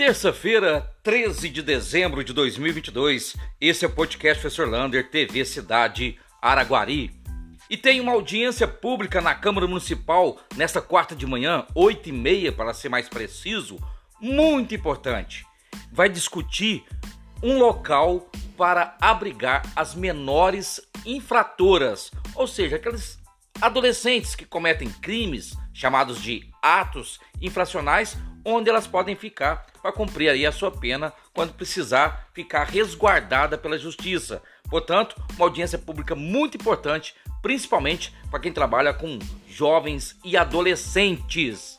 Terça-feira, 13 de dezembro de 2022, esse é o podcast Professor Lander, TV Cidade Araguari. E tem uma audiência pública na Câmara Municipal nesta quarta de manhã, 8 e meia para ser mais preciso, muito importante. Vai discutir um local para abrigar as menores infratoras, ou seja, aqueles adolescentes que cometem crimes chamados de atos infracionais, onde elas podem ficar para cumprir aí a sua pena quando precisar ficar resguardada pela justiça. Portanto, uma audiência pública muito importante, principalmente para quem trabalha com jovens e adolescentes.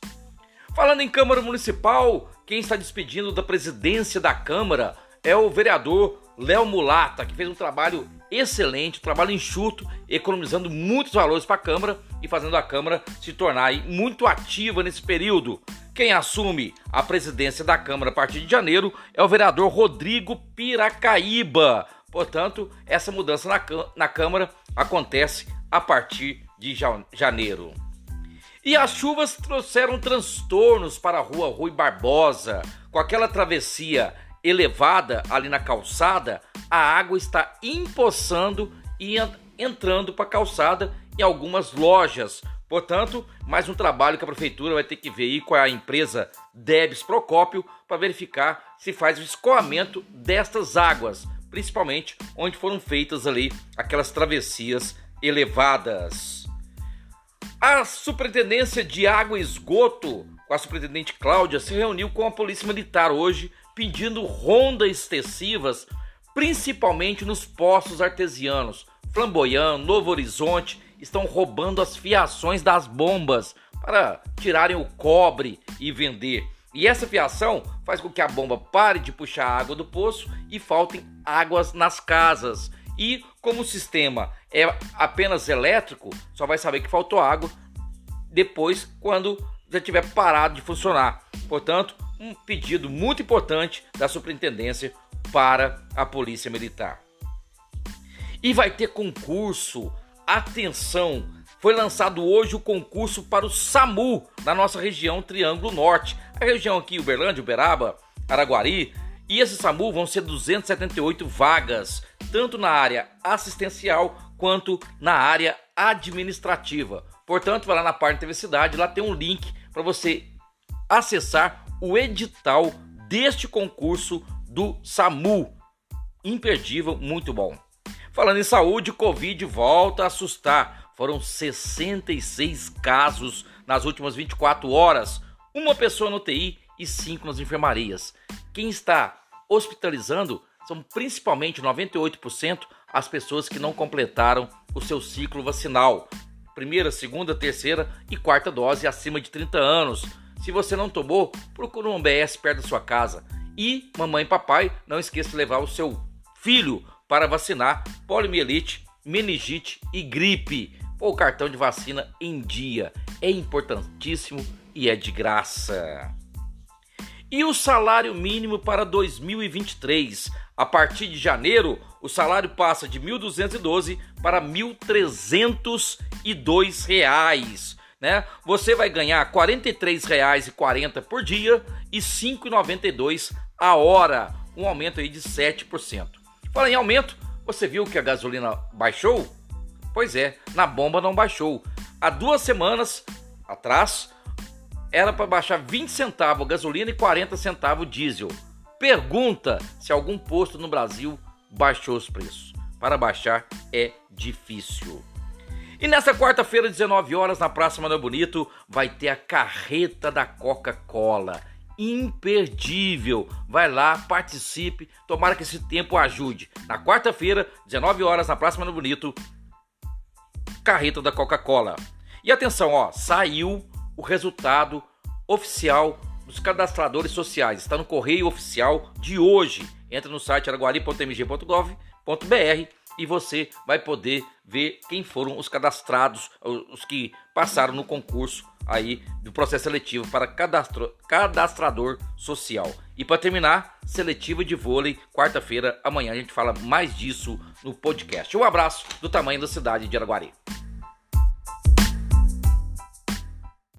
Falando em Câmara Municipal, quem está despedindo da presidência da Câmara é o vereador Léo Mulata, que fez um trabalho excelente, um trabalho enxuto, economizando muitos valores para a Câmara e fazendo a Câmara se tornar muito ativa nesse período. Quem assume a presidência da Câmara a partir de janeiro é o vereador Rodrigo Piracaíba. Portanto, essa mudança na, na Câmara acontece a partir de janeiro. E as chuvas trouxeram transtornos para a rua Rui Barbosa. Com aquela travessia elevada ali na calçada, a água está empoçando e entrando para a calçada em algumas lojas, Portanto, mais um trabalho que a prefeitura vai ter que ver aí com a empresa Debs Procópio para verificar se faz o escoamento destas águas, principalmente onde foram feitas ali aquelas travessias elevadas. A Superintendência de Água e Esgoto, com a superintendente Cláudia, se reuniu com a Polícia Militar hoje pedindo rondas extensivas, principalmente nos postos artesianos, Flamboyant, Novo Horizonte estão roubando as fiações das bombas para tirarem o cobre e vender. E essa fiação faz com que a bomba pare de puxar água do poço e faltem águas nas casas. E como o sistema é apenas elétrico, só vai saber que faltou água depois quando já tiver parado de funcionar. Portanto, um pedido muito importante da superintendência para a Polícia Militar. E vai ter concurso Atenção! Foi lançado hoje o concurso para o SAMU na nossa região Triângulo Norte. A região aqui, Uberlândia, Uberaba, Araguari. E esse SAMU vão ser 278 vagas, tanto na área assistencial quanto na área administrativa. Portanto, vai lá na parte da Cidade, lá tem um link para você acessar o edital deste concurso do SAMU. Imperdível, muito bom. Falando em saúde, Covid volta a assustar. Foram 66 casos nas últimas 24 horas, uma pessoa no TI e cinco nas enfermarias. Quem está hospitalizando são principalmente 98% as pessoas que não completaram o seu ciclo vacinal. Primeira, segunda, terceira e quarta dose acima de 30 anos. Se você não tomou, procure um BS perto da sua casa. E mamãe e papai, não esqueça de levar o seu filho para vacinar poliomielite, meningite e gripe. O cartão de vacina em dia é importantíssimo e é de graça. E o salário mínimo para 2023? A partir de janeiro, o salário passa de 1.212 para 1.302 reais. Né? Você vai ganhar R$ 43,40 por dia e R$ 5,92 a hora, um aumento aí de 7%. Fala em aumento, você viu que a gasolina baixou? Pois é, na bomba não baixou. Há duas semanas atrás era para baixar 20 centavos gasolina e 40 centavos diesel. Pergunta se algum posto no Brasil baixou os preços. Para baixar é difícil. E nessa quarta-feira, 19 horas, na Praça Manuel Bonito, vai ter a carreta da Coca-Cola imperdível. Vai lá, participe, tomara que esse tempo ajude. Na quarta-feira, 19 horas, na Praça Mano Bonito, carreta da Coca-Cola. E atenção, ó, saiu o resultado oficial dos cadastradores sociais. Está no correio oficial de hoje. Entra no site araguari.mg.gov.br e você vai poder ver quem foram os cadastrados, os que passaram no concurso aí do processo seletivo para cadastro, cadastrador social. E para terminar, seletiva de vôlei, quarta-feira, amanhã a gente fala mais disso no podcast. Um abraço do tamanho da cidade de Araguari.